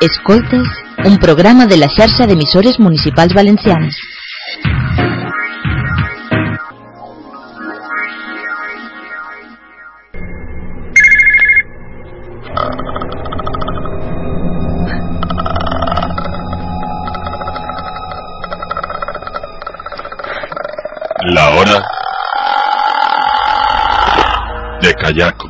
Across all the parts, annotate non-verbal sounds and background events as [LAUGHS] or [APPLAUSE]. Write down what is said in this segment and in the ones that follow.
Escoltes, un programa de la xarxa d'emissores municipals valencianes. La hora de Kayako.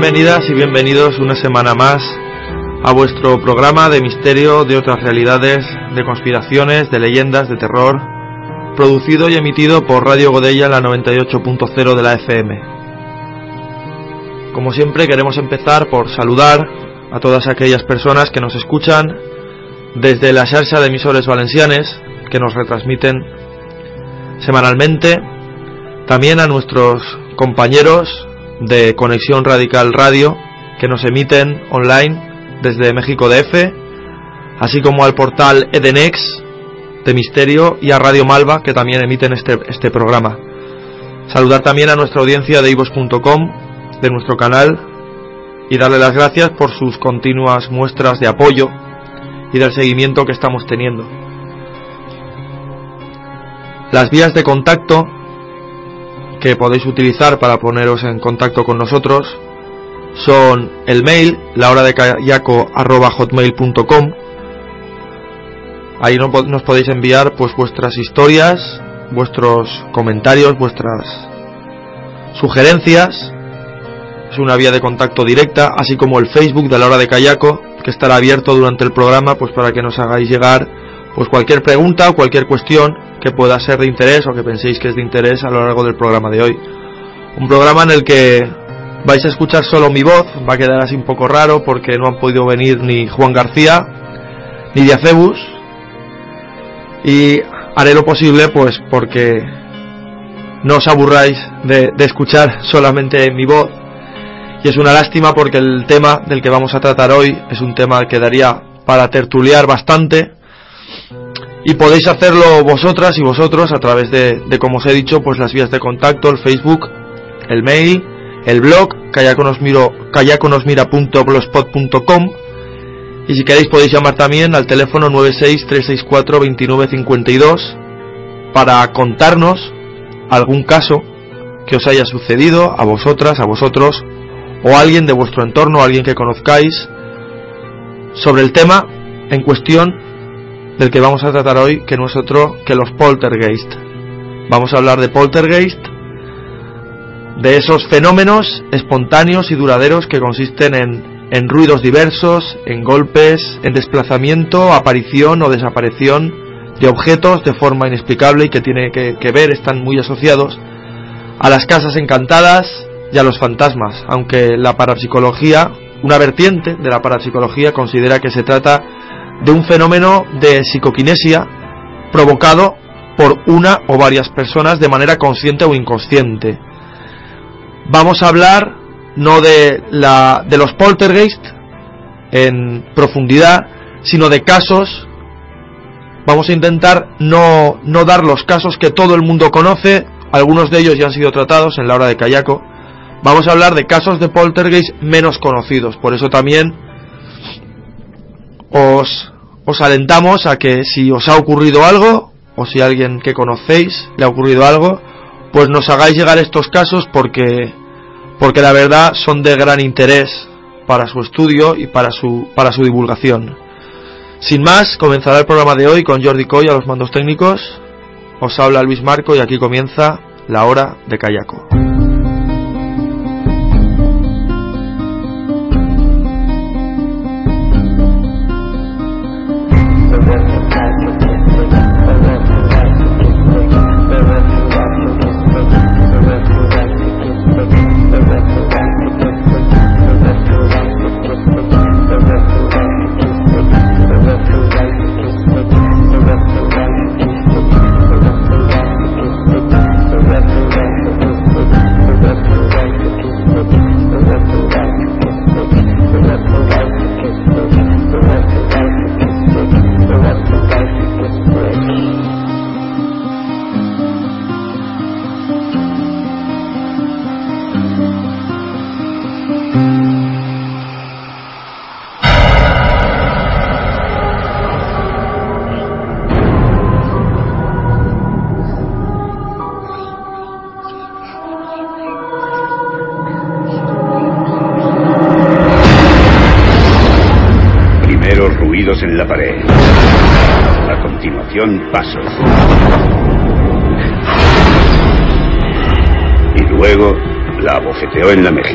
Bienvenidas y bienvenidos una semana más a vuestro programa de misterio, de otras realidades, de conspiraciones, de leyendas, de terror, producido y emitido por Radio Godella la 98.0 de la FM. Como siempre queremos empezar por saludar a todas aquellas personas que nos escuchan desde la xarxa de emisores valencianes que nos retransmiten semanalmente, también a nuestros compañeros de Conexión Radical Radio que nos emiten online desde México DF, así como al portal Edenex de Misterio y a Radio Malva que también emiten este, este programa. Saludar también a nuestra audiencia de ivos.com, de nuestro canal, y darle las gracias por sus continuas muestras de apoyo y del seguimiento que estamos teniendo. Las vías de contacto que podéis utilizar para poneros en contacto con nosotros son el mail lahora-de-cayaco@hotmail.com Ahí nos podéis enviar pues vuestras historias, vuestros comentarios, vuestras sugerencias. Es una vía de contacto directa, así como el Facebook de la hora de Cayaco, que estará abierto durante el programa pues para que nos hagáis llegar pues cualquier pregunta o cualquier cuestión que pueda ser de interés o que penséis que es de interés a lo largo del programa de hoy. Un programa en el que vais a escuchar solo mi voz, va a quedar así un poco raro porque no han podido venir ni Juan García ni Diacebus y haré lo posible pues porque no os aburráis de, de escuchar solamente mi voz y es una lástima porque el tema del que vamos a tratar hoy es un tema que daría para tertuliar bastante y podéis hacerlo vosotras y vosotros a través de, como os he dicho, pues las vías de contacto, el Facebook, el mail, el blog, callaconosmira.blogspot.com y si queréis podéis llamar también al teléfono 963642952 para contarnos algún caso que os haya sucedido a vosotras, a vosotros o a alguien de vuestro entorno, alguien que conozcáis sobre el tema en cuestión del que vamos a tratar hoy, que no es otro que los poltergeist. Vamos a hablar de poltergeist, de esos fenómenos espontáneos y duraderos que consisten en, en ruidos diversos, en golpes, en desplazamiento, aparición o desaparición de objetos de forma inexplicable y que tiene que, que ver, están muy asociados a las casas encantadas y a los fantasmas, aunque la parapsicología, una vertiente de la parapsicología considera que se trata de un fenómeno de psicoquinesia provocado por una o varias personas de manera consciente o inconsciente. Vamos a hablar no de, la, de los poltergeist en profundidad, sino de casos. Vamos a intentar no, no dar los casos que todo el mundo conoce, algunos de ellos ya han sido tratados en la hora de Kayako. Vamos a hablar de casos de poltergeist menos conocidos, por eso también os, os alentamos a que si os ha ocurrido algo, o si a alguien que conocéis le ha ocurrido algo, pues nos hagáis llegar estos casos porque, porque la verdad son de gran interés para su estudio y para su, para su divulgación. Sin más, comenzará el programa de hoy con Jordi Coy a los mandos técnicos. Os habla Luis Marco y aquí comienza la hora de Kayako.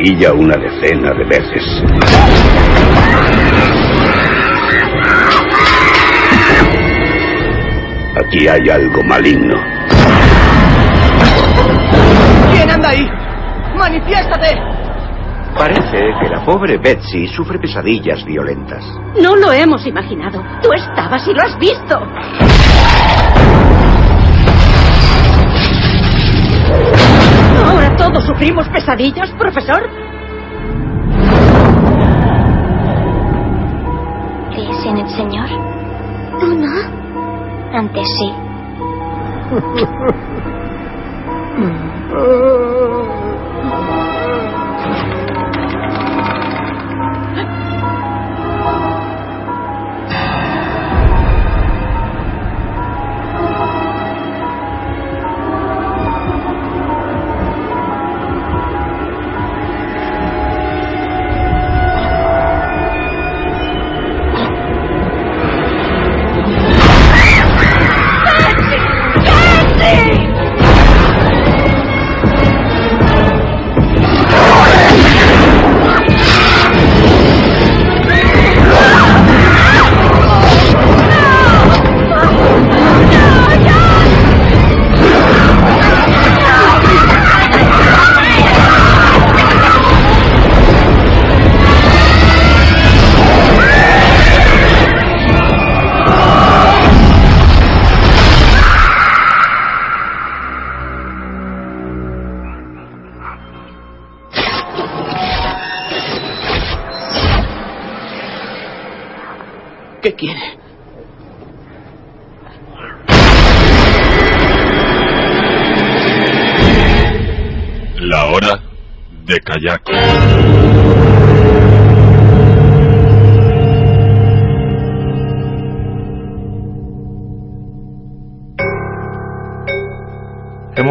Mejilla una decena de veces. Aquí hay algo maligno. ¿Quién anda ahí? ¡Manifiéstate! Parece que la pobre Betsy sufre pesadillas violentas. No lo hemos imaginado. Tú estabas y lo has visto. ¿Ahora todos sufrimos pesadillas, profesor? ¿Crees en el Señor? ¿Tú no? Antes sí. [LAUGHS]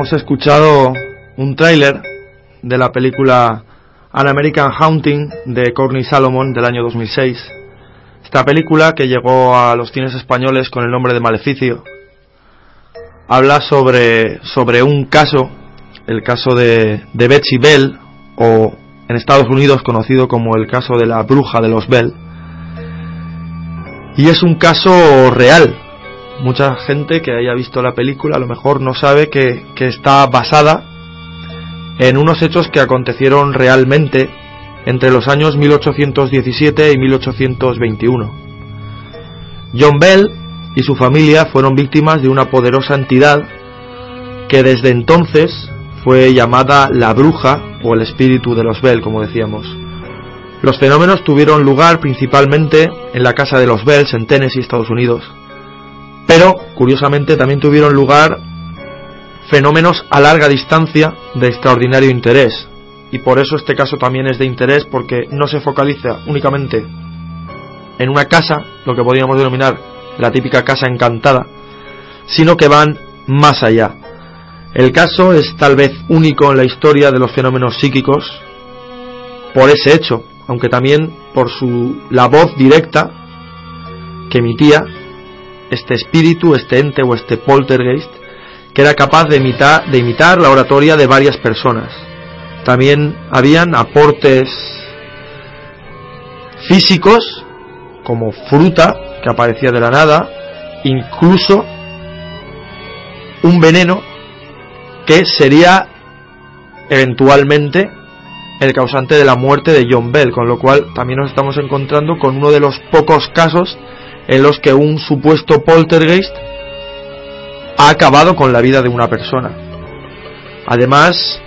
Hemos escuchado un tráiler de la película An American Haunting de Courtney Salomon del año 2006. Esta película, que llegó a los cines españoles con el nombre de Maleficio, habla sobre, sobre un caso, el caso de, de Betsy Bell, o en Estados Unidos conocido como el caso de la bruja de los Bell. Y es un caso real, mucha gente que haya visto la película a lo mejor no sabe que, está basada en unos hechos que acontecieron realmente entre los años 1817 y 1821. John Bell y su familia fueron víctimas de una poderosa entidad que desde entonces fue llamada la bruja o el espíritu de los Bell, como decíamos. Los fenómenos tuvieron lugar principalmente en la casa de los Bells en Tennessee, Estados Unidos. Pero, curiosamente, también tuvieron lugar fenómenos a larga distancia de extraordinario interés. Y por eso este caso también es de interés porque no se focaliza únicamente en una casa, lo que podríamos denominar la típica casa encantada, sino que van más allá. El caso es tal vez único en la historia de los fenómenos psíquicos por ese hecho, aunque también por su la voz directa que emitía este espíritu, este ente o este poltergeist, que era capaz de imitar, de imitar la oratoria de varias personas. También habían aportes físicos, como fruta que aparecía de la nada, incluso un veneno que sería eventualmente el causante de la muerte de John Bell, con lo cual también nos estamos encontrando con uno de los pocos casos en los que un supuesto poltergeist ha acabado con la vida de una persona. Además,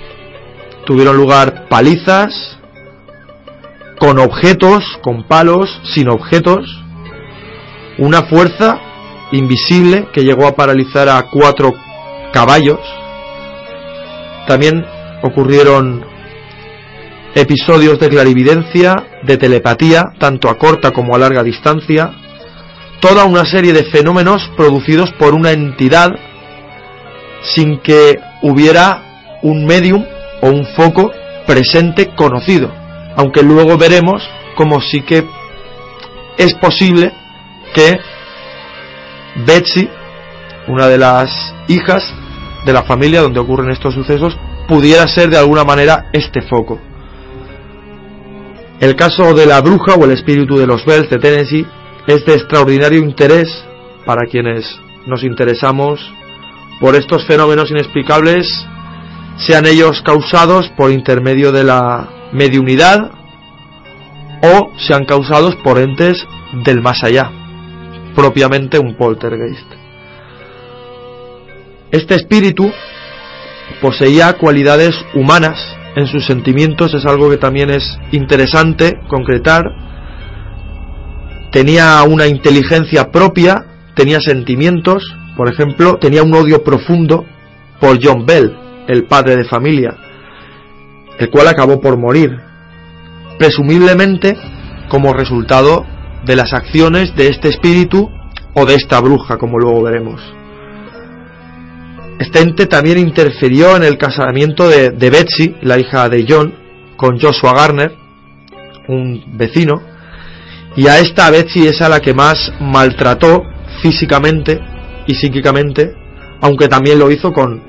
tuvieron lugar palizas con objetos, con palos, sin objetos, una fuerza invisible que llegó a paralizar a cuatro caballos. También ocurrieron episodios de clarividencia, de telepatía, tanto a corta como a larga distancia, toda una serie de fenómenos producidos por una entidad sin que hubiera un medium o un foco presente conocido, aunque luego veremos como sí que es posible que Betsy, una de las hijas de la familia donde ocurren estos sucesos, pudiera ser de alguna manera este foco. El caso de la bruja o el espíritu de los Bells de Tennessee es de extraordinario interés para quienes nos interesamos por estos fenómenos inexplicables, sean ellos causados por intermedio de la mediunidad o sean causados por entes del más allá, propiamente un poltergeist. Este espíritu poseía cualidades humanas en sus sentimientos, es algo que también es interesante concretar. Tenía una inteligencia propia, tenía sentimientos, por ejemplo, tenía un odio profundo por John Bell, el padre de familia, el cual acabó por morir, presumiblemente como resultado de las acciones de este espíritu o de esta bruja, como luego veremos. Este ente también interfirió en el casamiento de, de Betsy, la hija de John, con Joshua Garner, un vecino, y a esta Betsy es a la que más maltrató físicamente y psíquicamente, aunque también lo hizo con,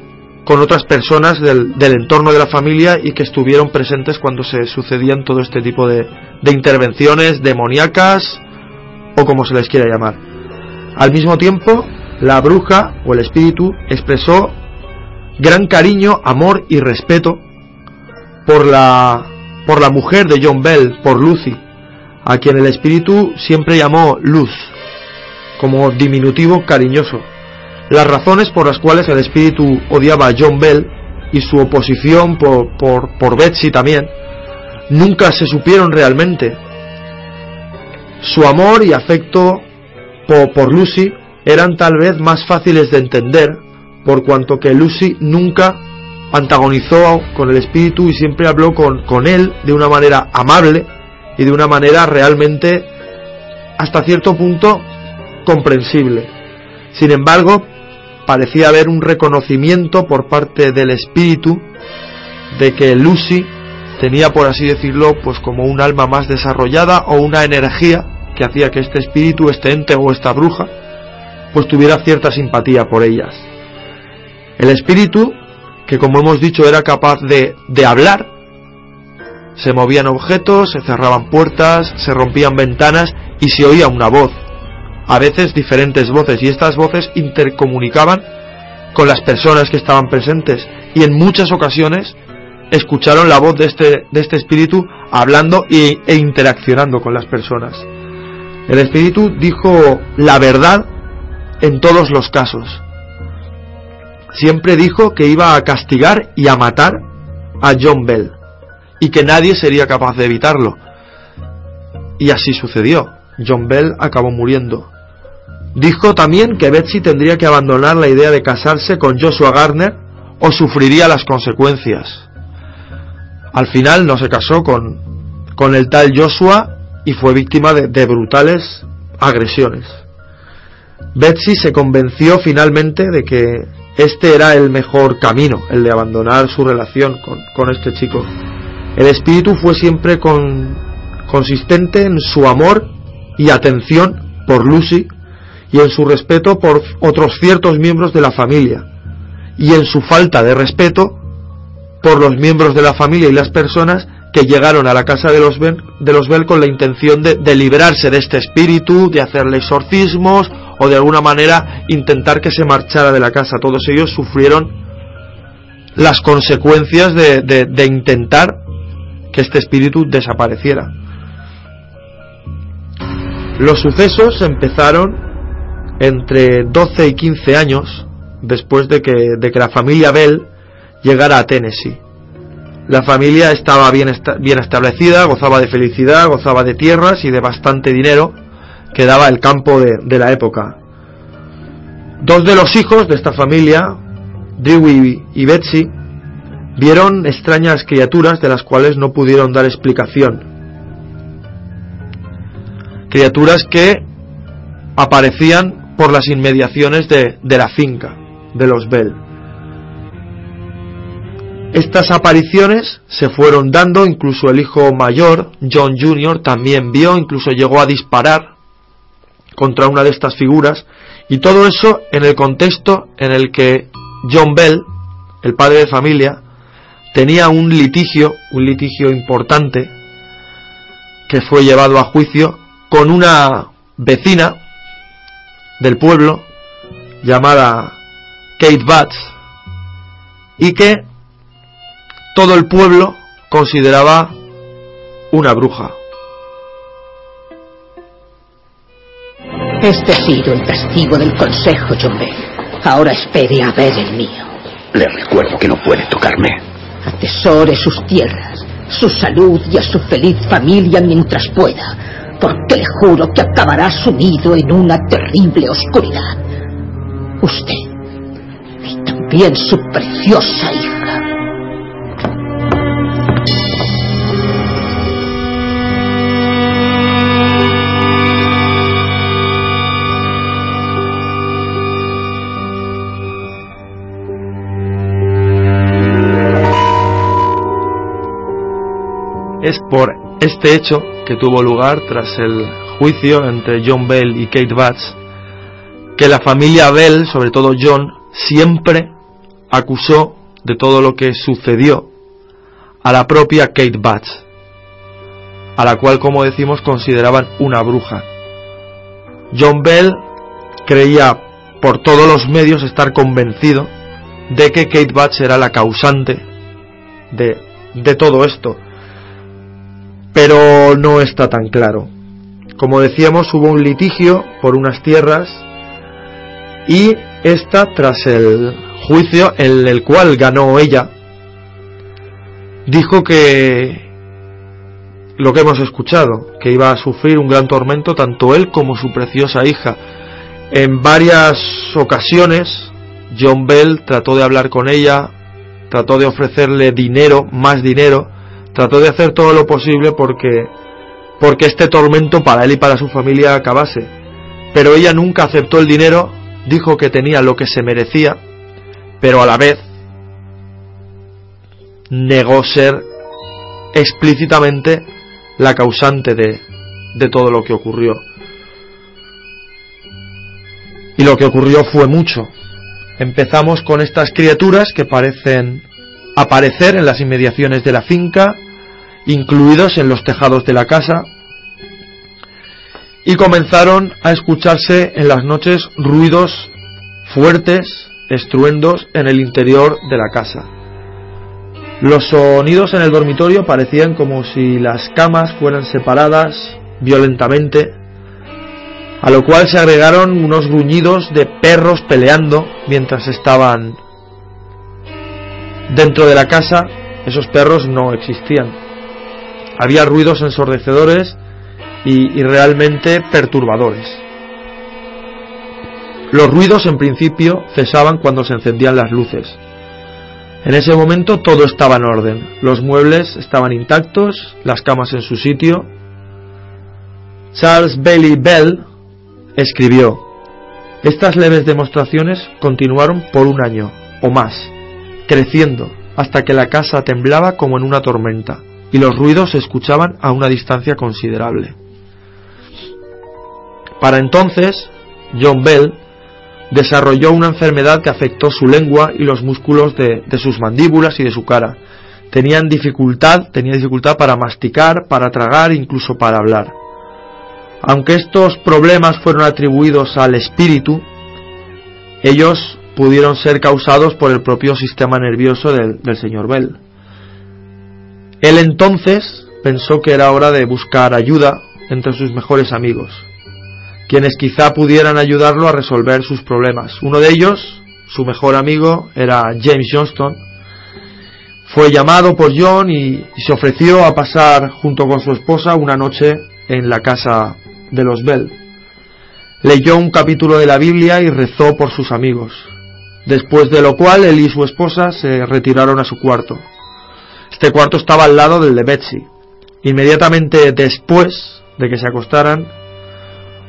con otras personas del, del, entorno de la familia y que estuvieron presentes cuando se sucedían todo este tipo de, de intervenciones demoníacas o como se les quiera llamar. Al mismo tiempo, la bruja o el espíritu expresó gran cariño, amor y respeto por la, por la mujer de John Bell, por Lucy, a quien el espíritu siempre llamó Luz, como diminutivo cariñoso. Las razones por las cuales el espíritu odiaba a John Bell y su oposición por, por, por Betsy también, nunca se supieron realmente. Su amor y afecto por, Lucy eran tal vez más fáciles de entender, por cuanto que Lucy nunca antagonizó con el espíritu y siempre habló con, con él de una manera amable y de una manera realmente hasta cierto punto comprensible. Sin embargo, parecía haber un reconocimiento por parte del espíritu de que Lucy tenía, por así decirlo, pues como un alma más desarrollada o una energía que hacía que este espíritu, este ente o esta bruja, pues tuviera cierta simpatía por ellas. El espíritu, que como hemos dicho era capaz de, de hablar, se movían objetos, se cerraban puertas, se rompían ventanas y se oía una voz. a veces diferentes voces y estas voces intercomunicaban con las personas que estaban presentes y en muchas ocasiones escucharon la voz de este, de este espíritu hablando e, e interaccionando con las personas. El espíritu dijo la verdad en todos los casos. Siempre dijo que iba a castigar y a matar a John Bell y que nadie sería capaz de evitarlo. Y así sucedió. John Bell acabó muriendo. Dijo también que Betsy tendría que abandonar la idea de casarse con Joshua Garner o sufriría las consecuencias. Al final no se casó con, con el tal Joshua y fue víctima de, de brutales agresiones. Betsy se convenció finalmente de que este era el mejor camino, el de abandonar su relación con, con este chico. El espíritu fue siempre con, consistente en su amor y atención por Lucy y en su respeto por otros ciertos miembros de la familia y en su falta de respeto por los miembros de la familia y las personas que llegaron a la casa de los, de los Bell con la intención de, de liberarse de este espíritu, de hacerle exorcismos o de alguna manera intentar que se marchara de la casa. Todos ellos sufrieron las consecuencias de intentar que este espíritu desapareciera. Los sucesos empezaron entre 12 y 15 años después de que, de que la familia Bell llegara a Tennessee. La familia estaba bien, bien establecida, gozaba de felicidad, gozaba de tierras y de bastante dinero que daba el campo de, de la época. Dos de los hijos de esta familia, Dewey y Betsy, vieron extrañas criaturas de las cuales no pudieron dar explicación. Criaturas que aparecían por las inmediaciones de, de la finca de los Bell. Estas apariciones se fueron dando, incluso el hijo mayor, John Jr., también vio, incluso llegó a disparar contra una de estas figuras, y todo eso en el contexto en el que John Bell, el padre de familia, tenía un litigio, un litigio importante, que fue llevado a juicio con una vecina del pueblo llamada Kate Batts y que todo el pueblo consideraba una bruja. Este ha sido el castigo del Consejo, John Bell. Ahora espere a ver el mío. Le recuerdo que no puede tocarme. Atesore sus tierras, su salud y a su feliz familia mientras pueda, porque le juro que acabará sumido en una terrible oscuridad. Usted y también su preciosa hija. Es por este hecho que tuvo lugar tras el juicio entre John Bell y Kate Batts que la familia Bell, sobre todo John, siempre acusó de todo lo que sucedió a la propia Kate Batts, a la cual, como decimos, consideraban una bruja. John Bell creía por todos los medios estar convencido de que Kate Batts era la causante de, de todo esto, pero no está tan claro. Como decíamos, hubo un litigio por unas tierras y esta, tras el juicio en el cual ganó ella, dijo que lo que hemos escuchado, que iba a sufrir un gran tormento tanto él como su preciosa hija. En varias ocasiones, John Bell trató de hablar con ella, trató de ofrecerle dinero, más dinero, trató de hacer todo lo posible porque porque este tormento para él y para su familia acabase. Pero ella nunca aceptó el dinero, dijo que tenía lo que se merecía, pero a la vez negó ser explícitamente la causante de, de todo lo que ocurrió. Y lo que ocurrió fue mucho. Empezamos con estas criaturas que parecen aparecer en las inmediaciones de la finca, incluidos en los tejados de la casa, y comenzaron a escucharse en las noches ruidos fuertes, estruendos en el interior de la casa. Los sonidos en el dormitorio parecían como si las camas fueran separadas violentamente, a lo cual se agregaron unos gruñidos de perros peleando mientras estaban dentro de la casa. Esos perros no existían. Había ruidos ensordecedores y, realmente perturbadores. Los ruidos en principio cesaban cuando se encendían las luces. En ese momento todo estaba en orden. Los muebles estaban intactos, las camas en su sitio. Charles Bailey Bell escribió, estas leves demostraciones continuaron por un año o más, creciendo hasta que la casa temblaba como en una tormenta y los ruidos se escuchaban a una distancia considerable. Para entonces, John Bell desarrolló una enfermedad que afectó su lengua y los músculos de, sus mandíbulas y de su cara. Tenían dificultad, tenía dificultad para masticar, para tragar, incluso para hablar. Aunque estos problemas fueron atribuidos al espíritu, ellos pudieron ser causados por el propio sistema nervioso del, del señor Bell. Él entonces pensó que era hora de buscar ayuda entre sus mejores amigos quienes quizá pudieran ayudarlo a resolver sus problemas. Uno de ellos, su mejor amigo, era James Johnston. Fue llamado por John y, se ofreció a pasar junto con su esposa una noche en la casa de los Bell. Leyó un capítulo de la Biblia y rezó por sus amigos, después de lo cual él y su esposa se retiraron a su cuarto. Este cuarto estaba al lado del de Betsy. Inmediatamente después de que se acostaran,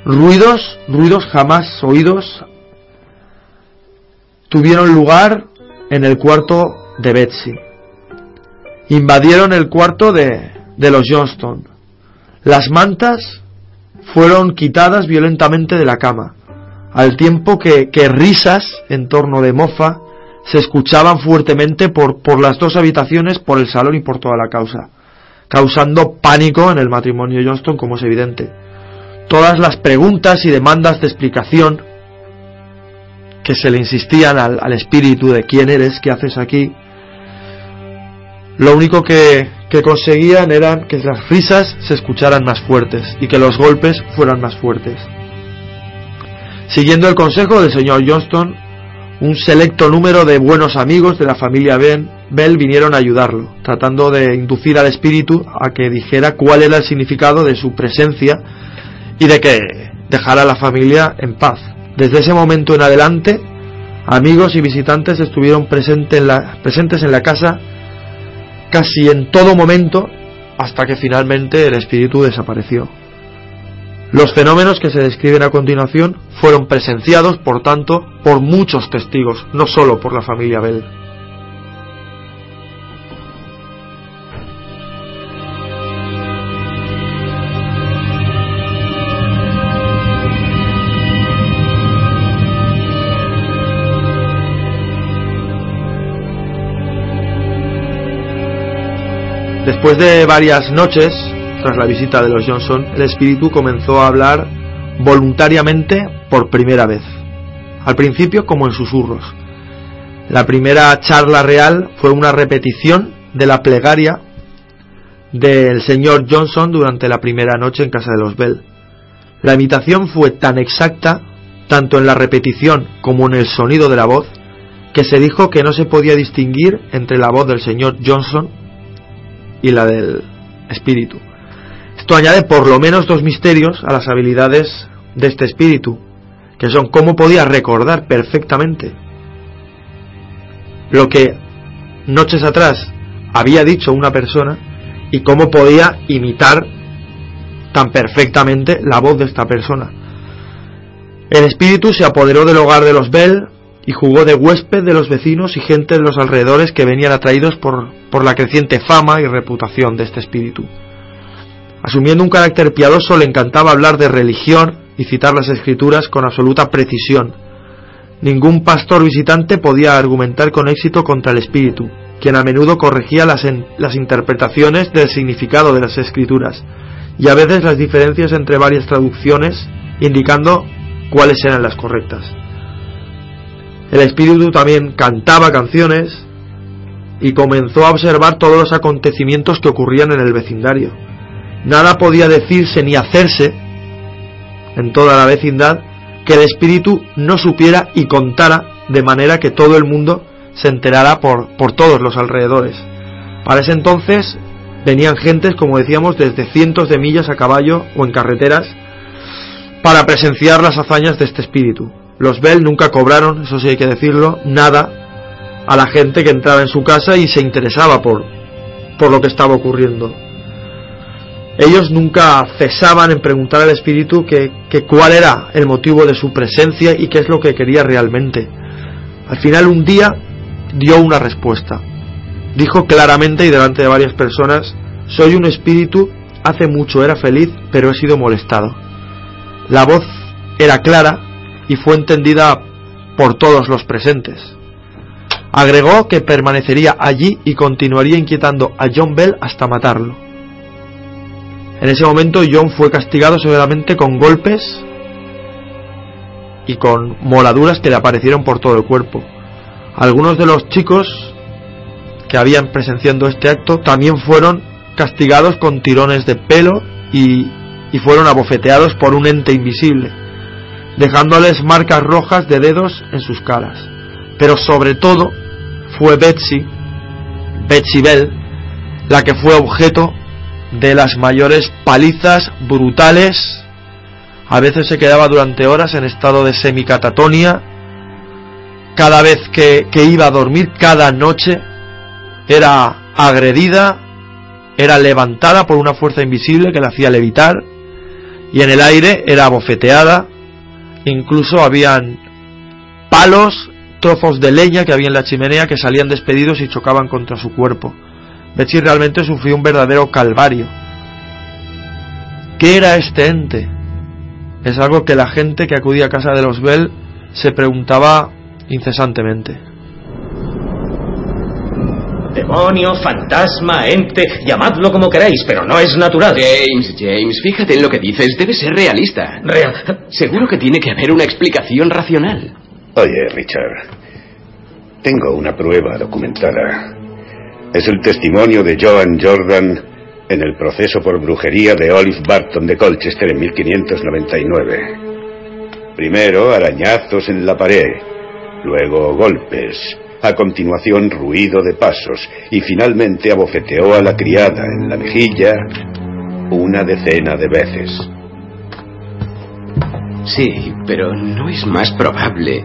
Ruidos, ruidos jamás oídos, tuvieron lugar en el cuarto de Betsy. Invadieron el cuarto de, de los Johnston. Las mantas fueron quitadas violentamente de la cama, al tiempo que, que risas en torno de mofa se escuchaban fuertemente por, por las dos habitaciones, por el salón y por toda la causa, causando pánico en el matrimonio Johnston, como es evidente. Todas las preguntas y demandas de explicación que se le insistían al, espíritu de quién eres, qué haces aquí, lo único que, que conseguían eran que las risas se escucharan más fuertes y que los golpes fueran más fuertes. Siguiendo el consejo del señor Johnston, un selecto número de buenos amigos de la familia ben, Bell vinieron a ayudarlo, tratando de inducir al espíritu a que dijera cuál era el significado de su presencia y de que dejara a la familia en paz. Desde ese momento en adelante, amigos y visitantes estuvieron presentes en la casa casi en todo momento hasta que finalmente el espíritu desapareció. Los fenómenos que se describen a continuación fueron presenciados, por tanto, por muchos testigos, no solo por la familia Bell. Después de varias noches, tras la visita de los Johnson, el espíritu comenzó a hablar voluntariamente por primera vez. Al principio como en susurros. La primera charla real fue una repetición de la plegaria del señor Johnson durante la primera noche en casa de los Bell. La imitación fue tan exacta, tanto en la repetición como en el sonido de la voz, que se dijo que no se podía distinguir entre la voz del señor Johnson y la del espíritu. Esto añade por lo menos dos misterios a las habilidades de este espíritu, que son cómo podía recordar perfectamente lo que noches atrás había dicho una persona y cómo podía imitar tan perfectamente la voz de esta persona. El espíritu se apoderó del hogar de los Bell y jugó de huésped de los vecinos y gente de los alrededores que venían atraídos por, por la creciente fama y reputación de este espíritu. Asumiendo un carácter piadoso le encantaba hablar de religión y citar las escrituras con absoluta precisión. Ningún pastor visitante podía argumentar con éxito contra el espíritu, quien a menudo corregía las, las interpretaciones del significado de las escrituras, y a veces las diferencias entre varias traducciones indicando cuáles eran las correctas. El espíritu también cantaba canciones y comenzó a observar todos los acontecimientos que ocurrían en el vecindario. Nada podía decirse ni hacerse en toda la vecindad que el espíritu no supiera y contara de manera que todo el mundo se enterara por, por todos los alrededores. Para ese entonces venían gentes, como decíamos, desde cientos de millas a caballo o en carreteras para presenciar las hazañas de este espíritu. Los Bell nunca cobraron, eso sí hay que decirlo, nada a la gente que entraba en su casa y se interesaba por, por lo que estaba ocurriendo. Ellos nunca cesaban en preguntar al espíritu que, cuál era el motivo de su presencia y qué es lo que quería realmente. Al final un día dio una respuesta. Dijo claramente y delante de varias personas, soy un espíritu, hace mucho era feliz, pero he sido molestado. La voz era clara y fue entendida por todos los presentes. Agregó que permanecería allí y continuaría inquietando a John Bell hasta matarlo. En ese momento John fue castigado severamente con golpes y con moladuras que le aparecieron por todo el cuerpo. Algunos de los chicos que habían presenciando este acto también fueron castigados con tirones de pelo y, y fueron abofeteados por un ente invisible, dejándoles marcas rojas de dedos en sus caras. Pero sobre todo fue Betsy, Betsy Bell, la que fue objeto de las mayores palizas brutales. A veces se quedaba durante horas en estado de semicatatonia. Cada vez que, que iba a dormir, cada noche, era agredida, era levantada por una fuerza invisible que la hacía levitar y en el aire era bofeteada. Incluso habían palos, trozos de leña que había en la chimenea que salían despedidos y chocaban contra su cuerpo. Betsy realmente sufrió un verdadero calvario. ¿Qué era este ente? Es algo que la gente que acudía a casa de los Bell se preguntaba incesantemente. Demonio, fantasma, ente, llamadlo como queráis, pero no es natural. James, James, fíjate en lo que dices, debe ser realista. Real. Seguro que tiene que haber una explicación racional. Oye, Richard, tengo una prueba documentada. Es el testimonio de Joan Jordan en el proceso por brujería de Olive Barton de Colchester en 1599. Primero arañazos en la pared, luego golpes, a continuación ruido de pasos y finalmente abofeteó a la criada en la mejilla una decena de veces. Sí, pero no es más probable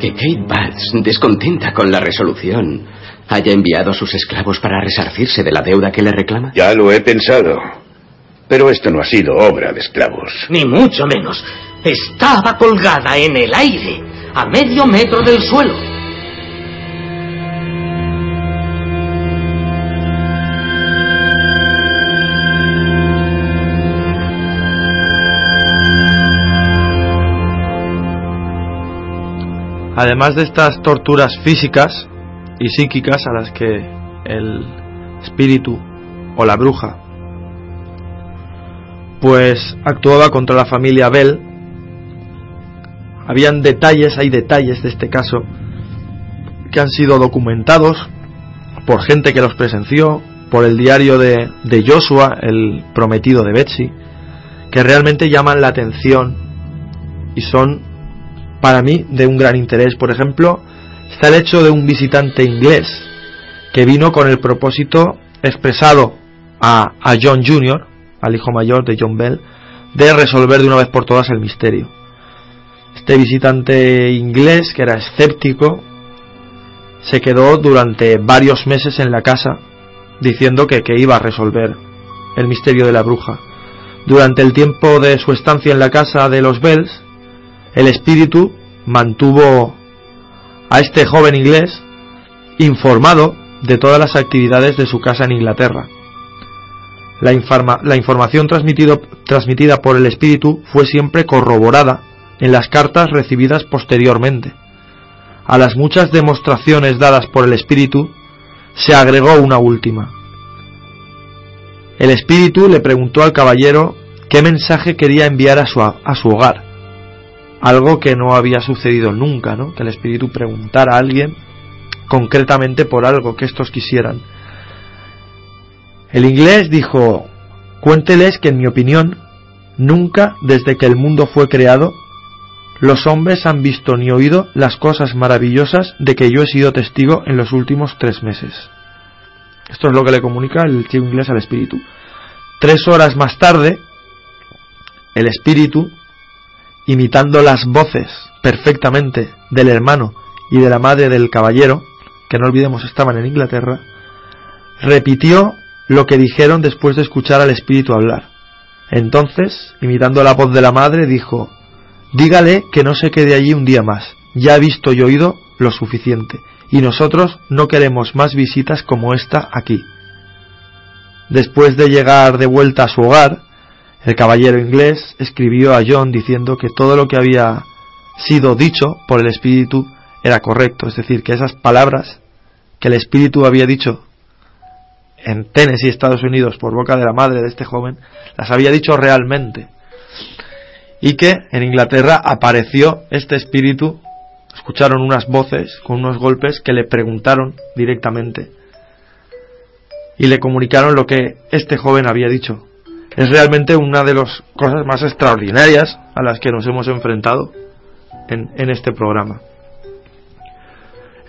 que Kate Batts, descontenta con la resolución, haya enviado a sus esclavos para resarcirse de la deuda que le reclama? Ya lo he pensado. Pero esto no ha sido obra de esclavos. Ni mucho menos. Estaba colgada en el aire, a medio metro del suelo. Además de estas torturas físicas y psíquicas a las que el espíritu o la bruja pues actuaba contra la familia Bell, habían detalles, hay detalles de este caso que han sido documentados por gente que los presenció, por el diario de, de Joshua, el prometido de Betsy, que realmente llaman la atención y son para mí de un gran interés. Por ejemplo, está el hecho de un visitante inglés que vino con el propósito expresado a, a John Jr., al hijo mayor de John Bell, de resolver de una vez por todas el misterio. Este visitante inglés, que era escéptico, se quedó durante varios meses en la casa diciendo que, que iba a resolver el misterio de la bruja. Durante el tiempo de su estancia en la casa de los Bells, el espíritu mantuvo a este joven inglés informado de todas las actividades de su casa en Inglaterra. La, informa la información transmitido, transmitida por el espíritu fue siempre corroborada en las cartas recibidas posteriormente. A las muchas demostraciones dadas por el espíritu se agregó una última. el espíritu le preguntó al caballero qué mensaje quería enviar a su, a su hogar. Algo que no había sucedido nunca, ¿no? Que el espíritu preguntara a alguien concretamente por algo que estos quisieran. El inglés dijo, cuénteles que en mi opinión, nunca desde que el mundo fue creado, los hombres han visto ni oído las cosas maravillosas de que yo he sido testigo en los últimos tres meses. Esto es lo que le comunica el chico inglés al espíritu. Tres horas más tarde, el espíritu, imitando las voces perfectamente del hermano y de la madre del caballero, que no olvidemos estaban en Inglaterra, repitió lo que dijeron después de escuchar al espíritu hablar. Entonces, imitando la voz de la madre, dijo, Dígale que no se quede allí un día más. Ya ha visto y oído lo suficiente y nosotros no queremos más visitas como esta aquí. Después de llegar de vuelta a su hogar, el caballero inglés escribió a John diciendo que todo lo que había sido dicho por el espíritu era correcto, es decir, que esas palabras que el espíritu había dicho en Tennessee, Estados Unidos, por boca de la madre de este joven, las había dicho realmente. Y que en Inglaterra apareció este espíritu escucharon unas voces con unos golpes que le preguntaron directamente y le comunicaron lo que este joven había dicho. Es realmente una de las cosas más extraordinarias a las que nos hemos enfrentado en, en este programa.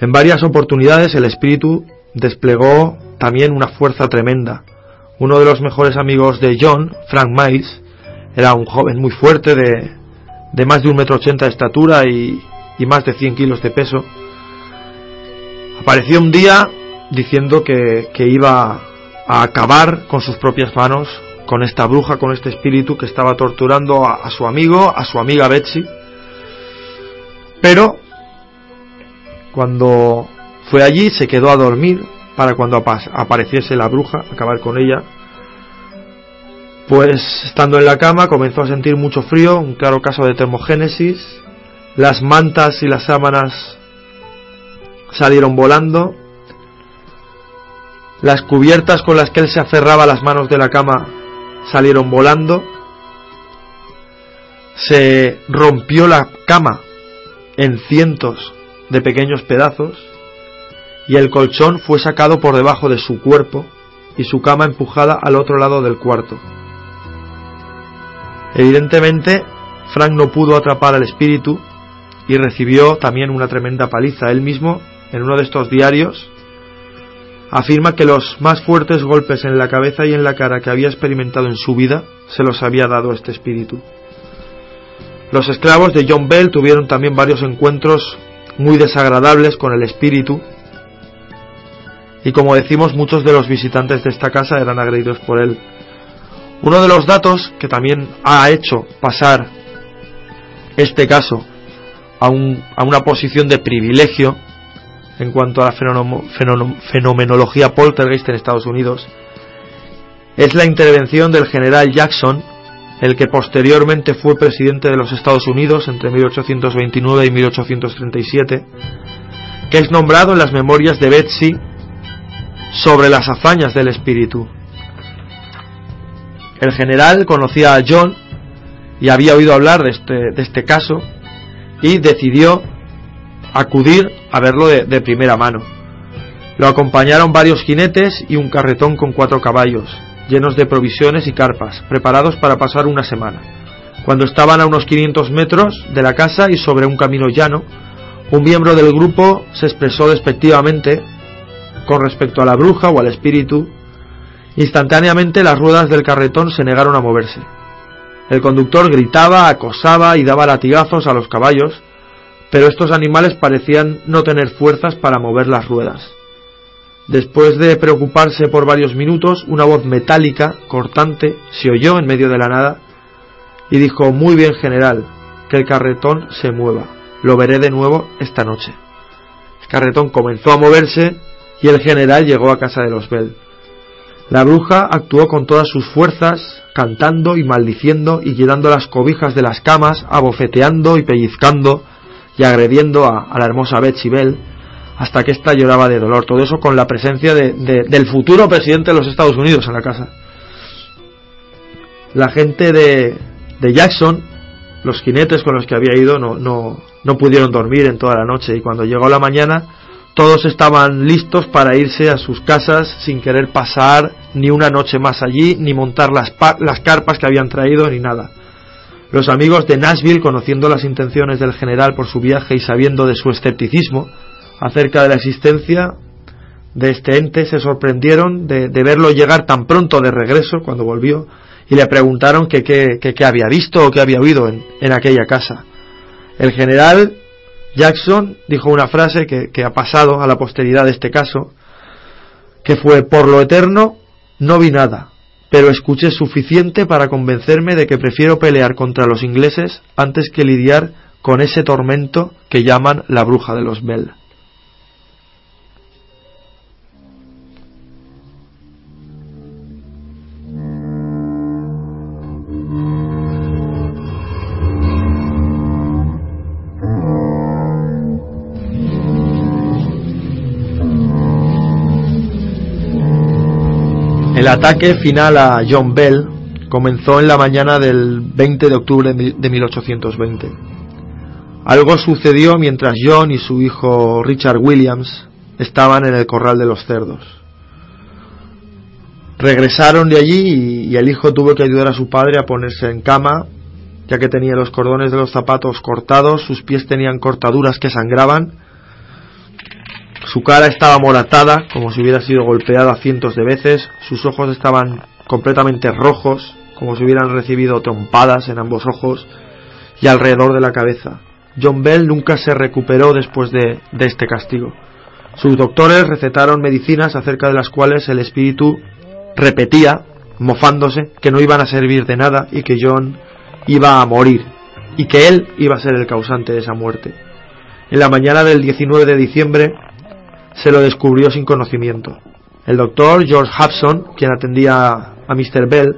En varias oportunidades el espíritu desplegó también una fuerza tremenda. Uno de los mejores amigos de John, Frank Miles, era un joven muy fuerte de, de más de un metro ochenta de estatura y, y más de 100 kilos de peso, apareció un día diciendo que, que iba a acabar con sus propias manos con esta bruja, con este espíritu que estaba torturando a, su amigo, a su amiga Betsy. Pero cuando fue allí se quedó a dormir para cuando apareciese la bruja, acabar con ella. Pues estando en la cama comenzó a sentir mucho frío, un claro caso de termogénesis, las mantas y las sábanas salieron volando, las cubiertas con las que él se aferraba a las manos de la cama salieron volando, se rompió la cama en cientos de pequeños pedazos y el colchón fue sacado por debajo de su cuerpo y su cama empujada al otro lado del cuarto. Evidentemente, Frank no pudo atrapar al espíritu y recibió también una tremenda paliza. Él mismo, en uno de estos diarios, afirma que los más fuertes golpes en la cabeza y en la cara que había experimentado en su vida se los había dado este espíritu. Los esclavos de John Bell tuvieron también varios encuentros muy desagradables con el espíritu y como decimos muchos de los visitantes de esta casa eran agredidos por él. Uno de los datos que también ha hecho pasar este caso a, un, a una posición de privilegio en cuanto a la fenomenología poltergeist en Estados Unidos es la intervención del general Jackson, el que posteriormente fue presidente de los Estados Unidos entre 1829 y 1837, que es nombrado en las memorias de Betsy sobre las hazañas del espíritu. El general conocía a John y había oído hablar de este, de este caso y decidió acudir a verlo de, primera mano. Lo acompañaron varios jinetes y un carretón con cuatro caballos, llenos de provisiones y carpas, preparados para pasar una semana. Cuando estaban a unos 500 metros de la casa y sobre un camino llano, un miembro del grupo se expresó despectivamente con respecto a la bruja o al espíritu. Instantáneamente las ruedas del carretón se negaron a moverse. El conductor gritaba, acosaba y daba latigazos a los caballos, pero estos animales parecían no tener fuerzas para mover las ruedas. Después de preocuparse por varios minutos, una voz metálica, cortante, se oyó en medio de la nada y dijo Muy bien, general, que el carretón se mueva. Lo veré de nuevo esta noche. El carretón comenzó a moverse y el general llegó a casa de los Bell. La bruja actuó con todas sus fuerzas, cantando y maldiciendo y llenando las cobijas de las camas, abofeteando y pellizcando y agrediendo a, la hermosa Betsy Bell hasta que ésta lloraba de dolor. Todo eso con la presencia de, de, del futuro presidente de los Estados Unidos en la casa. La gente de, de Jackson, los jinetes con los que había ido, no, no, no pudieron dormir en toda la noche y cuando llegó la mañana todos estaban listos para irse a sus casas sin querer pasar ni una noche más allí, ni montar las, las carpas que habían traído, ni nada. Los amigos de Nashville, conociendo las intenciones del general por su viaje y sabiendo de su escepticismo acerca de la existencia de este ente, se sorprendieron de, verlo llegar tan pronto de regreso cuando volvió y le preguntaron qué que, había visto o qué había oído en, aquella casa. El general Jackson dijo una frase que ha pasado a la posteridad de este caso, que fue, por lo eterno, no vi nada, pero escuché suficiente para convencerme de que prefiero pelear contra los ingleses antes que lidiar con ese tormento que llaman la bruja de los Bell. El ataque final a John Bell comenzó en la mañana del 20 de octubre de 1820. Algo sucedió mientras John y su hijo Richard Williams estaban en el corral de los cerdos. Regresaron de allí y, el hijo tuvo que ayudar a su padre a ponerse en cama, ya que tenía los cordones de los zapatos cortados, sus pies tenían cortaduras que sangraban su cara estaba moratada, como si hubiera sido golpeada cientos de veces, sus ojos estaban completamente rojos, como si hubieran recibido trompadas en ambos ojos, y alrededor de la cabeza. John Bell nunca se recuperó después de, este castigo. Sus doctores recetaron medicinas acerca de las cuales el espíritu repetía, mofándose, que no iban a servir de nada y que John iba a morir, y que él iba a ser el causante de esa muerte. En la mañana del 19 de diciembre, se lo descubrió sin conocimiento. El doctor George Hudson, quien atendía a Mr. Bell,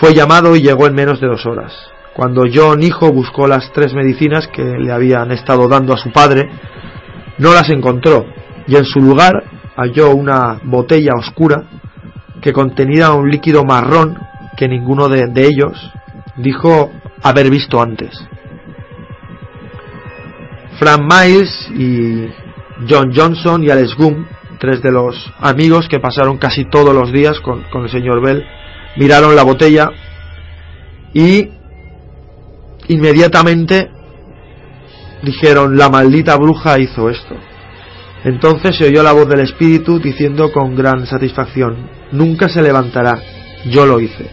fue llamado y llegó en menos de dos horas. Cuando John hijo buscó las tres medicinas que le habían estado dando a su padre, no las encontró y en su lugar halló una botella oscura que contenía un líquido marrón que ninguno de, de ellos dijo haber visto antes. Frank Miles y John Johnson y Alex Goom, tres de los amigos que pasaron casi todos los días con, el señor Bell, miraron la botella y inmediatamente dijeron la maldita bruja hizo esto. Entonces se oyó la voz del espíritu diciendo con gran satisfacción nunca se levantará, yo lo hice.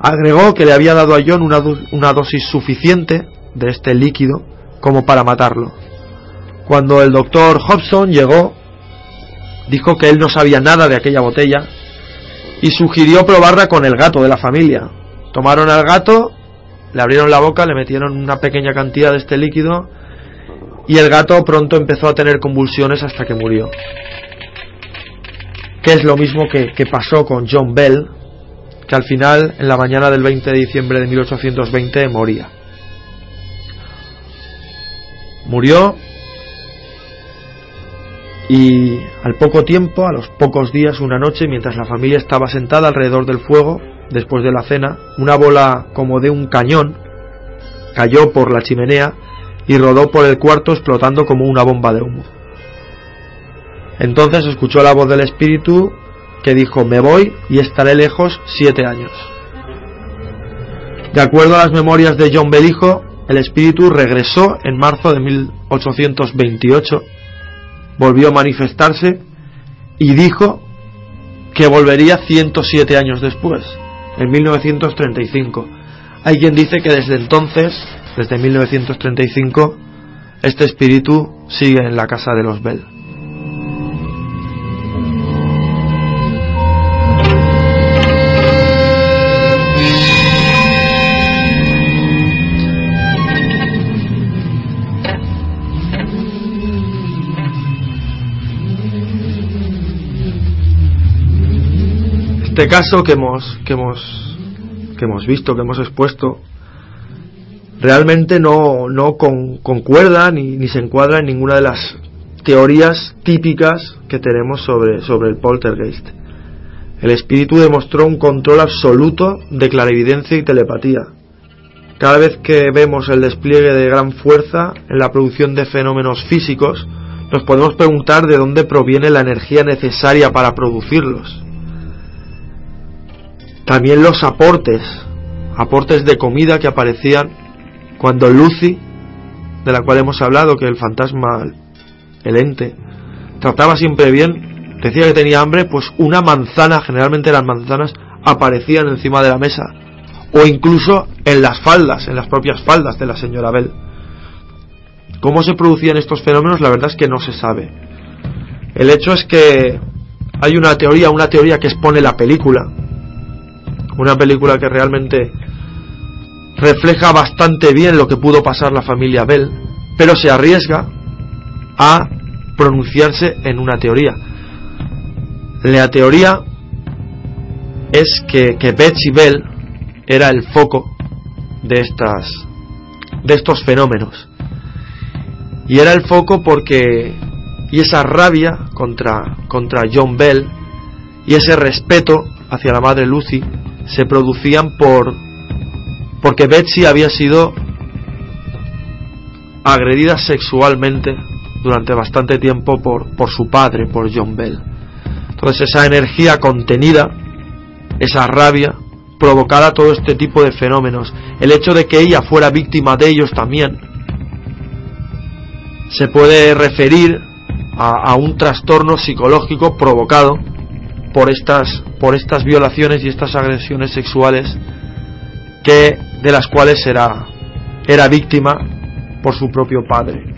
Agregó que le había dado a John una, una dosis suficiente de este líquido como para matarlo. Cuando el doctor Hobson llegó, dijo que él no sabía nada de aquella botella y sugirió probarla con el gato de la familia. Tomaron al gato, le abrieron la boca, le metieron una pequeña cantidad de este líquido y el gato pronto empezó a tener convulsiones hasta que murió. Que es lo mismo que, pasó con John Bell, que al final, en la mañana del 20 de diciembre de 1820, moría. Murió y al poco tiempo, a los pocos días, una noche, mientras la familia estaba sentada alrededor del fuego, después de la cena, una bola como de un cañón cayó por la chimenea y rodó por el cuarto explotando como una bomba de humo. Entonces escuchó la voz del espíritu que dijo, me voy y estaré lejos siete años. De acuerdo a las memorias de John Belijo, el espíritu regresó en marzo de 1828 volvió a manifestarse y dijo que volvería 107 años después, en 1935. Hay quien dice que desde entonces, desde 1935, este espíritu sigue en la casa de los Bell. Este caso que hemos, que hemos, que hemos visto, que hemos expuesto, realmente no, no concuerda ni, ni, se encuadra en ninguna de las teorías típicas que tenemos sobre, sobre el poltergeist. El espíritu demostró un control absoluto de clarividencia y telepatía. Cada vez que vemos el despliegue de gran fuerza en la producción de fenómenos físicos, nos podemos preguntar de dónde proviene la energía necesaria para producirlos. También los aportes, aportes de comida que aparecían cuando Lucy, de la cual hemos hablado, que el fantasma, el ente, trataba siempre bien, decía que tenía hambre, pues una manzana, generalmente las manzanas, aparecían encima de la mesa, o incluso en las faldas, en las propias faldas de la señora Bell. ¿Cómo se producían estos fenómenos? La verdad es que no se sabe. El hecho es que hay una teoría, una teoría que expone la película, una película que realmente refleja bastante bien lo que pudo pasar la familia Bell, pero se arriesga a pronunciarse en una teoría. La teoría es que, que Betsy Bell era el foco de estas de estos fenómenos y era el foco porque y esa rabia contra contra John Bell y ese respeto hacia la madre Lucy se producían por porque Betsy había sido agredida sexualmente durante bastante tiempo por, por su padre, por John Bell. Entonces esa energía contenida, esa rabia, provocada todo este tipo de fenómenos, el hecho de que ella fuera víctima de ellos también, se puede referir a, a un trastorno psicológico provocado por estas, por estas violaciones y estas agresiones sexuales que, de las cuales era, era víctima por su propio padre.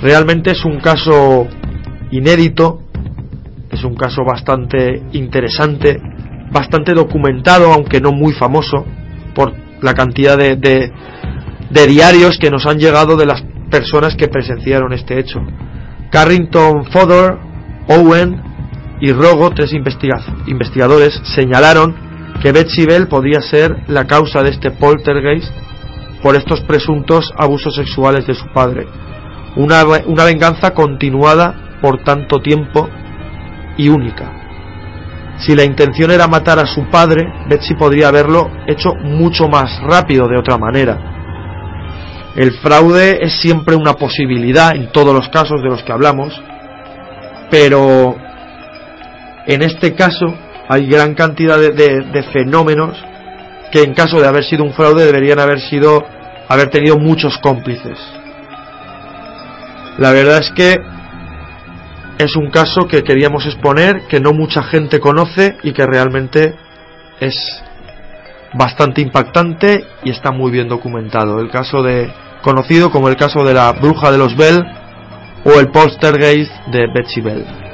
Realmente es un caso inédito, es un caso bastante interesante, bastante documentado, aunque no muy famoso, por la cantidad de, de, de diarios que nos han llegado de las personas que presenciaron este hecho. Carrington Fodor, Owen y Rogo, tres investigadores, señalaron que Betsy Bell podría ser la causa de este poltergeist por estos presuntos abusos sexuales de su padre. Una, una venganza continuada por tanto tiempo y única. Si la intención era matar a su padre, Betsy podría haberlo hecho mucho más rápido de otra manera. El fraude es siempre una posibilidad en todos los casos de los que hablamos, pero en este caso hay gran cantidad de, fenómenos que en caso de haber sido un fraude deberían haber sido haber tenido muchos cómplices. La verdad es que es un caso que queríamos exponer, que no mucha gente conoce y que realmente es bastante impactante y está muy bien documentado. El caso de conocido como el caso de la bruja de los Bell o el poltergeist de Betsy Bell.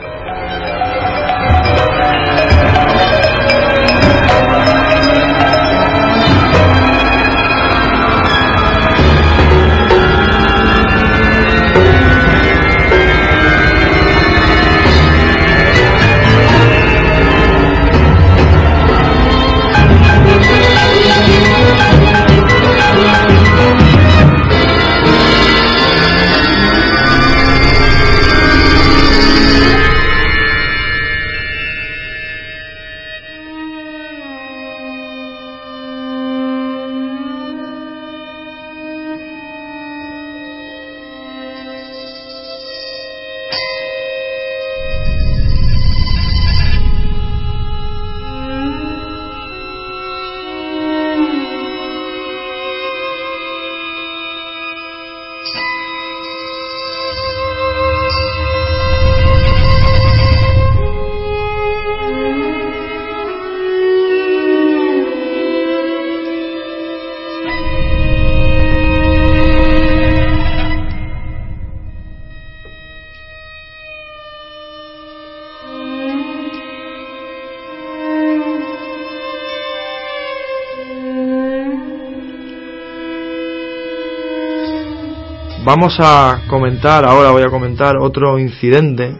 Vamos a comentar, ahora voy a comentar otro incidente,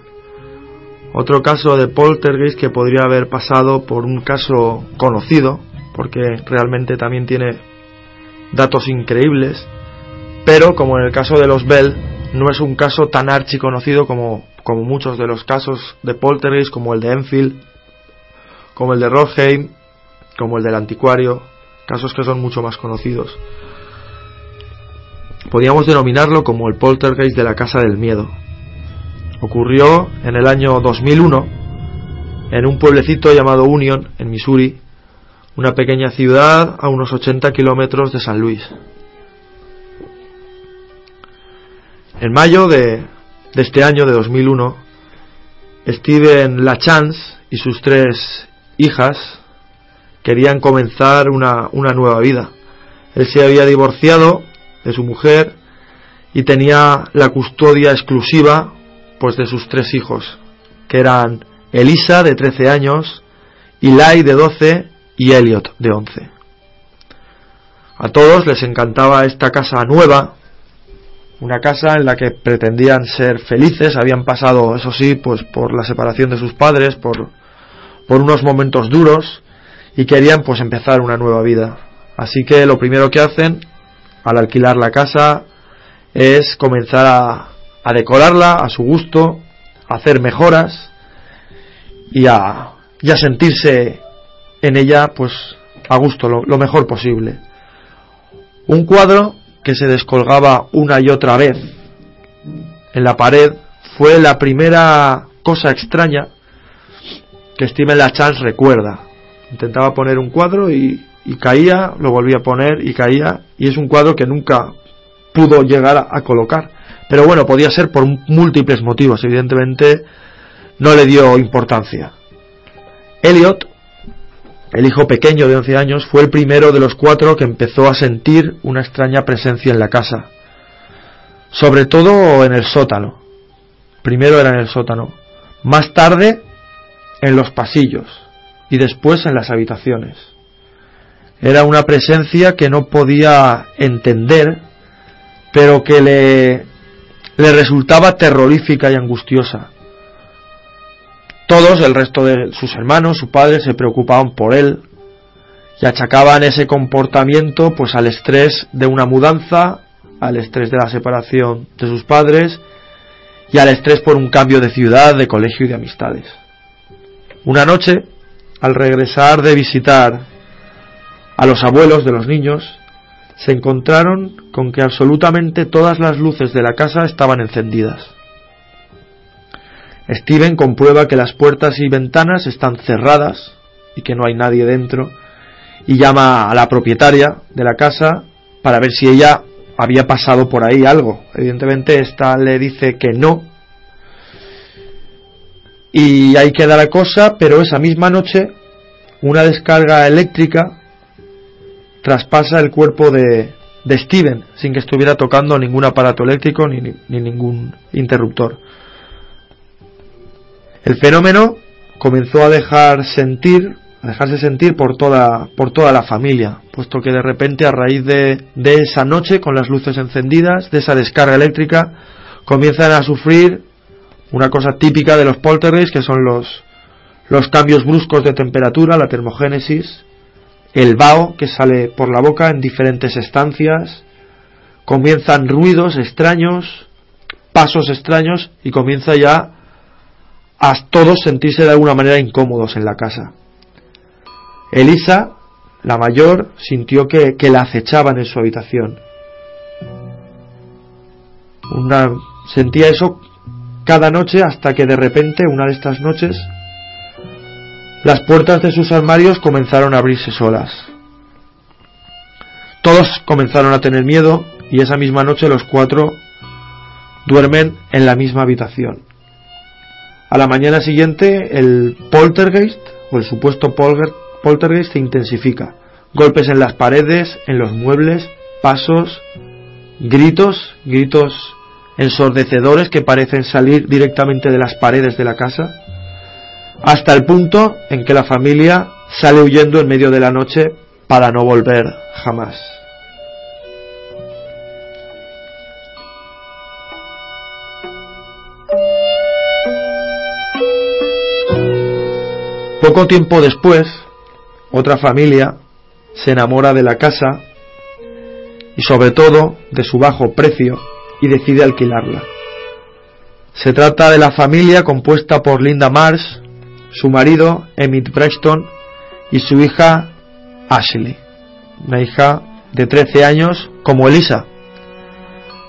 otro caso de poltergeist que podría haber pasado por un caso conocido, porque realmente también tiene datos increíbles, pero como en el caso de los Bell, no es un caso tan archiconocido como, como muchos de los casos de poltergeist, como el de Enfield, como el de Rothheim, como el del anticuario, casos que son mucho más conocidos. Podríamos denominarlo como el poltergeist de la Casa del Miedo. Ocurrió en el año 2001 en un pueblecito llamado Union, en Missouri, una pequeña ciudad a unos 80 kilómetros de San Luis. En mayo de, de este año, de 2001, Steven LaChance y sus tres hijas querían comenzar una, una nueva vida. Él se había divorciado de su mujer y tenía la custodia exclusiva pues de sus tres hijos, que eran Elisa de 13 años, Eli de 12 y Elliot de 11. A todos les encantaba esta casa nueva, una casa en la que pretendían ser felices, habían pasado, eso sí, pues por la separación de sus padres, por, por unos momentos duros y querían pues empezar una nueva vida. Así que lo primero que hacen al alquilar la casa es comenzar a, a decorarla a su gusto, a hacer mejoras y a, y a sentirse en ella pues a gusto, lo, lo mejor posible. Un cuadro que se descolgaba una y otra vez en la pared fue la primera cosa extraña que Steven LaChance recuerda. Intentaba poner un cuadro y, y, caía, lo volvía a poner y caía, y es un cuadro que nunca pudo llegar a, a, colocar. Pero bueno, podía ser por múltiples motivos, evidentemente no le dio importancia. Elliot, el hijo pequeño de 11 años, fue el primero de los cuatro que empezó a sentir una extraña presencia en la casa. Sobre todo en el sótano. Primero era en el sótano. Más tarde en los pasillos y después en las habitaciones. Era una presencia que no podía entender, pero que le, resultaba terrorífica y angustiosa. Todos, el resto de sus hermanos, su padre, se preocupaban por él y achacaban ese comportamiento pues al estrés de una mudanza, al estrés de la separación de sus padres y al estrés por un cambio de ciudad, de colegio y de amistades. Una noche, al regresar de visitar a los abuelos de los niños, se encontraron con que absolutamente todas las luces de la casa estaban encendidas. Steven comprueba que las puertas y ventanas están cerradas y que no hay nadie dentro y llama a la propietaria de la casa para ver si ella había pasado por ahí algo. Evidentemente esta le dice que no. Y ahí queda la cosa, pero esa misma noche una descarga eléctrica traspasa el cuerpo de, de Steven sin que estuviera tocando ningún aparato eléctrico ni, ni ningún interruptor. El fenómeno comenzó a dejar sentir, a dejarse sentir por toda, por toda la familia, puesto que de repente a raíz de, de esa noche con las luces encendidas, de esa descarga eléctrica, comienzan a sufrir una cosa típica de los poltergeists, que son los, los cambios bruscos de temperatura, la termogénesis, el vaho que sale por la boca en diferentes estancias, comienzan ruidos extraños, pasos extraños y comienza ya a todos sentirse de alguna manera incómodos en la casa. Elisa, la mayor, sintió que, que la acechaban en su habitación. Una, sentía eso cada noche hasta que de repente, una de estas noches, las puertas de sus armarios comenzaron a abrirse solas. Todos comenzaron a tener miedo y esa misma noche los cuatro duermen en la misma habitación. A la mañana siguiente el poltergeist o el supuesto poltergeist se intensifica. Golpes en las paredes, en los muebles, pasos, gritos, gritos ensordecedores que parecen salir directamente de las paredes de la casa, hasta el punto en que la familia sale huyendo en medio de la noche para no volver jamás. Poco tiempo después, otra familia se enamora de la casa y sobre todo de su bajo precio y decide alquilarla. Se trata de la familia compuesta por Linda Marsh, su marido, Emmett Preston, y su hija, Ashley, una hija de 13 años como Elisa,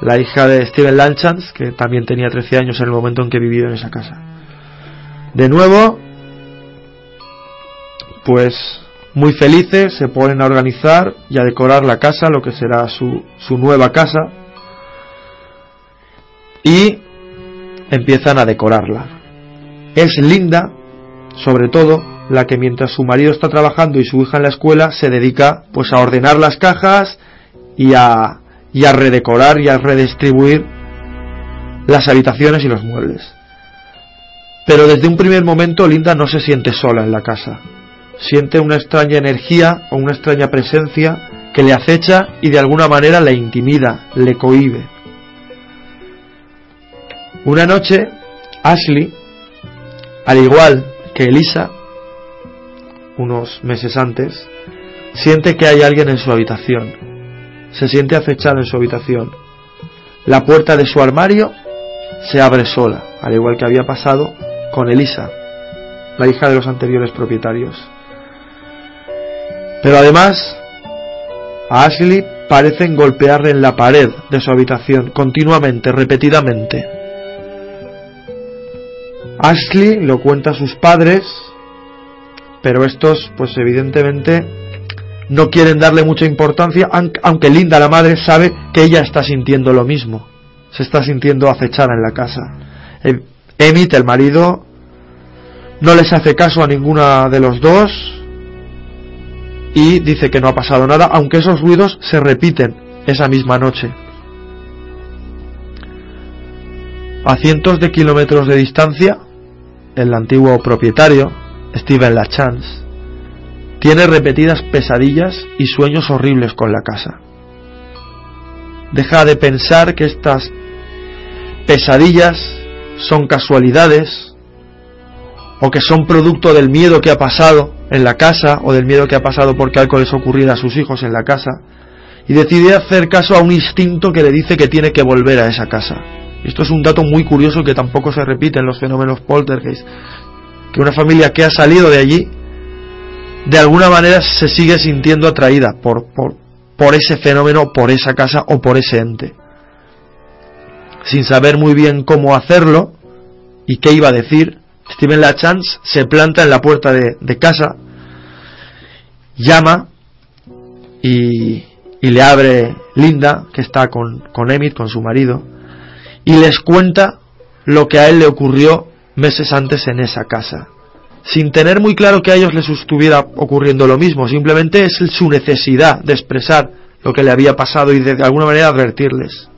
la hija de Steven Lanchans, que también tenía 13 años en el momento en que vivió en esa casa. De nuevo, pues muy felices se ponen a organizar y a decorar la casa, lo que será su, su nueva casa, y empiezan a decorarla. Es Linda, sobre todo, la que mientras su marido está trabajando y su hija en la escuela se dedica pues a ordenar las cajas y a, y a redecorar y a redistribuir las habitaciones y los muebles. Pero desde un primer momento Linda no se siente sola en la casa. Siente una extraña energía o una extraña presencia que le acecha y de alguna manera le intimida, le cohíbe. Una noche, Ashley, al igual que Elisa, unos meses antes, siente que hay alguien en su habitación. Se siente acechado en su habitación. La puerta de su armario se abre sola, al igual que había pasado con Elisa, la hija de los anteriores propietarios. Pero además, a Ashley parecen golpearle en la pared de su habitación continuamente, repetidamente. Ashley lo cuenta a sus padres, pero estos, pues evidentemente, no quieren darle mucha importancia, aunque Linda, la madre, sabe que ella está sintiendo lo mismo. Se está sintiendo acechada en la casa. Emmett, el marido, no les hace caso a ninguna de los dos y dice que no ha pasado nada, aunque esos ruidos se repiten esa misma noche. A cientos de kilómetros de distancia, el antiguo propietario, Steven Lachance, tiene repetidas pesadillas y sueños horribles con la casa. Deja de pensar que estas pesadillas son casualidades o que son producto del miedo que ha pasado en la casa o del miedo que ha pasado porque algo les ocurriera a sus hijos en la casa y decide hacer caso a un instinto que le dice que tiene que volver a esa casa. Esto es un dato muy curioso que tampoco se repite en los fenómenos poltergeist. Que una familia que ha salido de allí, de alguna manera se sigue sintiendo atraída por, por, ese fenómeno, por esa casa o por ese ente. Sin saber muy bien cómo hacerlo y qué iba a decir, Steven Lachance se planta en la puerta de, de casa, llama y, y, le abre Linda, que está con, con Emmett, con su marido, y les cuenta lo que a él le ocurrió meses antes en esa casa. Sin tener muy claro que a ellos les estuviera ocurriendo lo mismo, simplemente es su necesidad de expresar lo que le había pasado y de, alguna manera advertirles.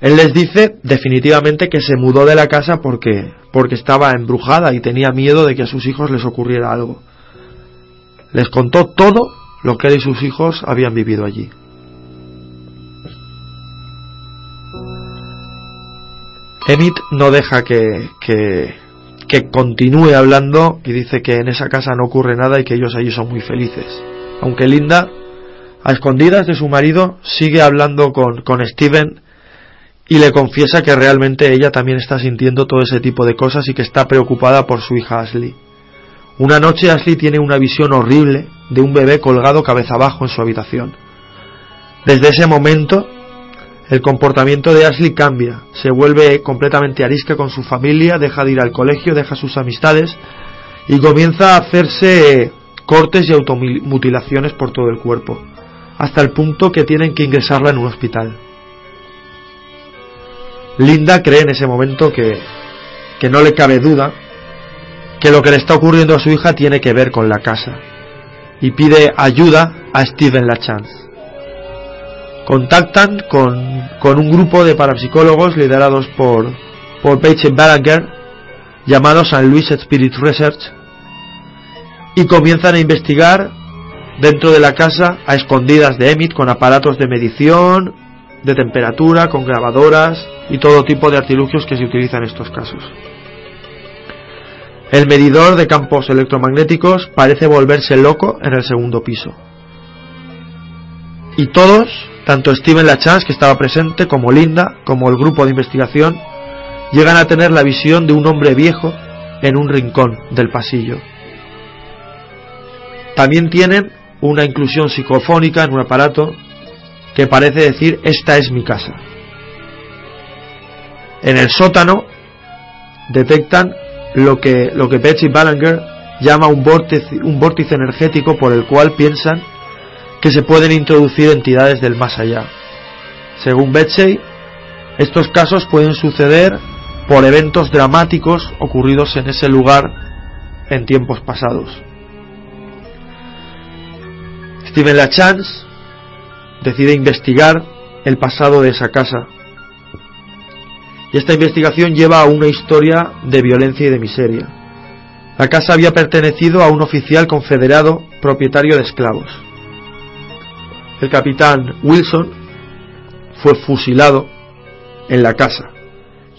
Él les dice definitivamente que se mudó de la casa porque, porque estaba embrujada y tenía miedo de que a sus hijos les ocurriera algo. Les contó todo lo que él y sus hijos habían vivido allí. Emmett no deja que, que, que, continúe hablando y dice que en esa casa no ocurre nada y que ellos allí son muy felices. Aunque Linda, a escondidas de su marido, sigue hablando con, con Steven y le confiesa que realmente ella también está sintiendo todo ese tipo de cosas y que está preocupada por su hija Ashley. Una noche Ashley tiene una visión horrible de un bebé colgado cabeza abajo en su habitación. Desde ese momento el comportamiento de Ashley cambia, se vuelve completamente arisca con su familia, deja de ir al colegio, deja sus amistades y comienza a hacerse cortes y automutilaciones por todo el cuerpo, hasta el punto que tienen que ingresarla en un hospital. Linda cree en ese momento que, que no le cabe duda que lo que le está ocurriendo a su hija tiene que ver con la casa y pide ayuda a Steven Lachance contactan con, con, un grupo de parapsicólogos liderados por, por Paige Balaguer llamados San Luis Spirit Research y comienzan a investigar dentro de la casa a escondidas de Emmett con aparatos de medición, de temperatura, con grabadoras y todo tipo de artilugios que se utilizan en estos casos. El medidor de campos electromagnéticos parece volverse loco en el segundo piso. Y todos tanto Steven Lachance, que estaba presente, como Linda, como el grupo de investigación, llegan a tener la visión de un hombre viejo en un rincón del pasillo. También tienen una inclusión psicofónica en un aparato que parece decir esta es mi casa. En el sótano detectan lo que, lo que Betsy Ballinger llama un vórtice, un vórtice energético por el cual piensan que se pueden introducir entidades del más allá. Según Betsy, estos casos pueden suceder por eventos dramáticos ocurridos en ese lugar en tiempos pasados. Steven LaChance decide investigar el pasado de esa casa. Y esta investigación lleva a una historia de violencia y de miseria. La casa había pertenecido a un oficial confederado propietario de esclavos. El capitán Wilson fue fusilado en la casa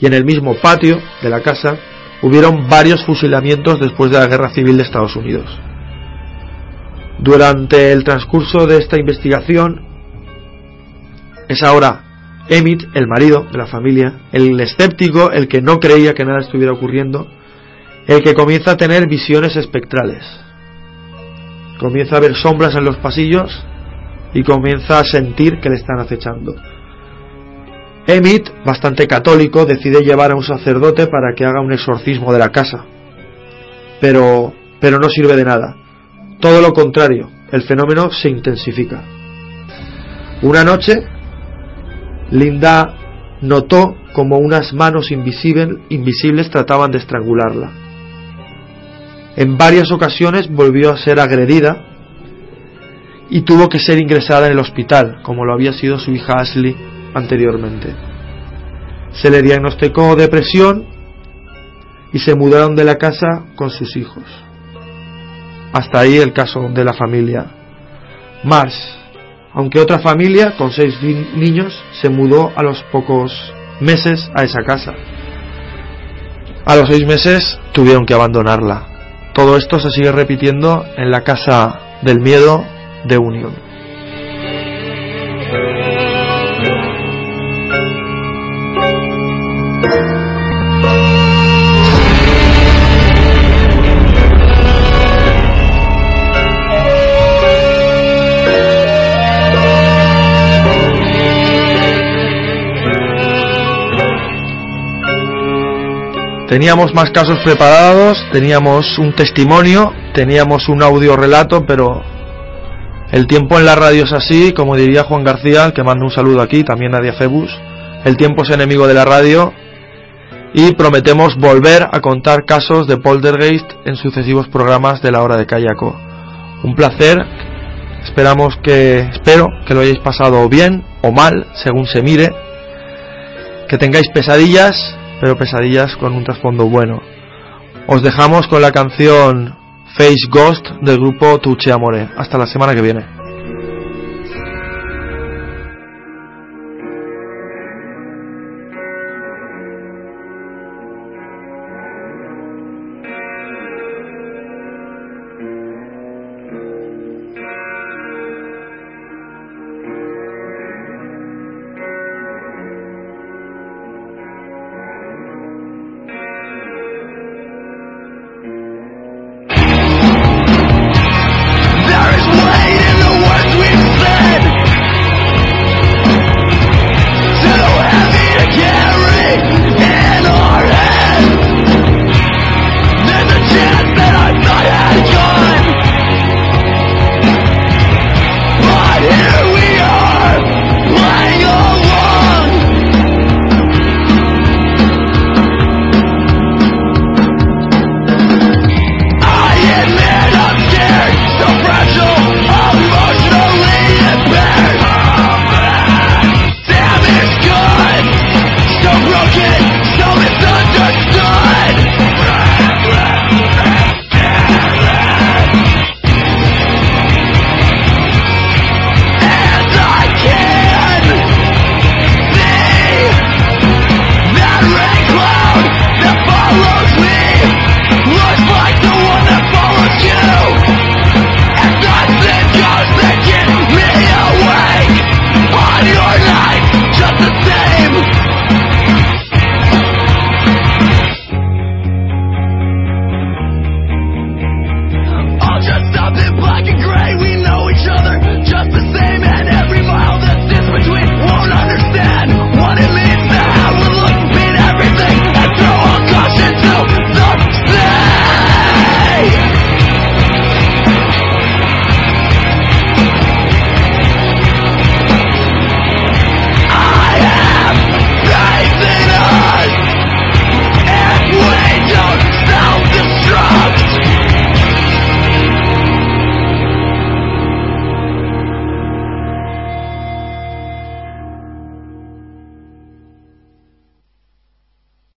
y en el mismo patio de la casa hubieron varios fusilamientos después de la Guerra Civil de Estados Unidos. Durante el transcurso de esta investigación, es ahora Emmett, el marido de la familia, el escéptico, el que no creía que nada estuviera ocurriendo, el que comienza a tener visiones espectrales. Comienza a ver sombras en los pasillos y comienza a sentir que le están acechando. Emmett, bastante católico, decide llevar a un sacerdote para que haga un exorcismo de la casa. Pero, pero no sirve de nada. Todo lo contrario, el fenómeno se intensifica. Una noche, Linda notó como unas manos invisibles trataban de estrangularla. En varias ocasiones volvió a ser agredida y tuvo que ser ingresada en el hospital, como lo había sido su hija Ashley anteriormente. Se le diagnosticó depresión y se mudaron de la casa con sus hijos. Hasta ahí el caso de la familia Mars, aunque otra familia con seis niños se mudó a los pocos meses a esa casa. A los seis meses tuvieron que abandonarla. Todo esto se sigue repitiendo en la casa del miedo de Unión. Teníamos más casos preparados, teníamos un testimonio, teníamos un audio relato, pero el tiempo en la radio es así, como diría Juan García, que manda un saludo aquí, también a Febus. El tiempo es enemigo de la radio y prometemos volver a contar casos de poltergeist en sucesivos programas de la hora de Kayako. Un placer, esperamos que, espero que lo hayáis pasado bien o mal, según se mire, que tengáis pesadillas pero pesadillas con un trasfondo bueno. Os dejamos con la canción Face Ghost del grupo Tuche Amore. Hasta la semana que viene.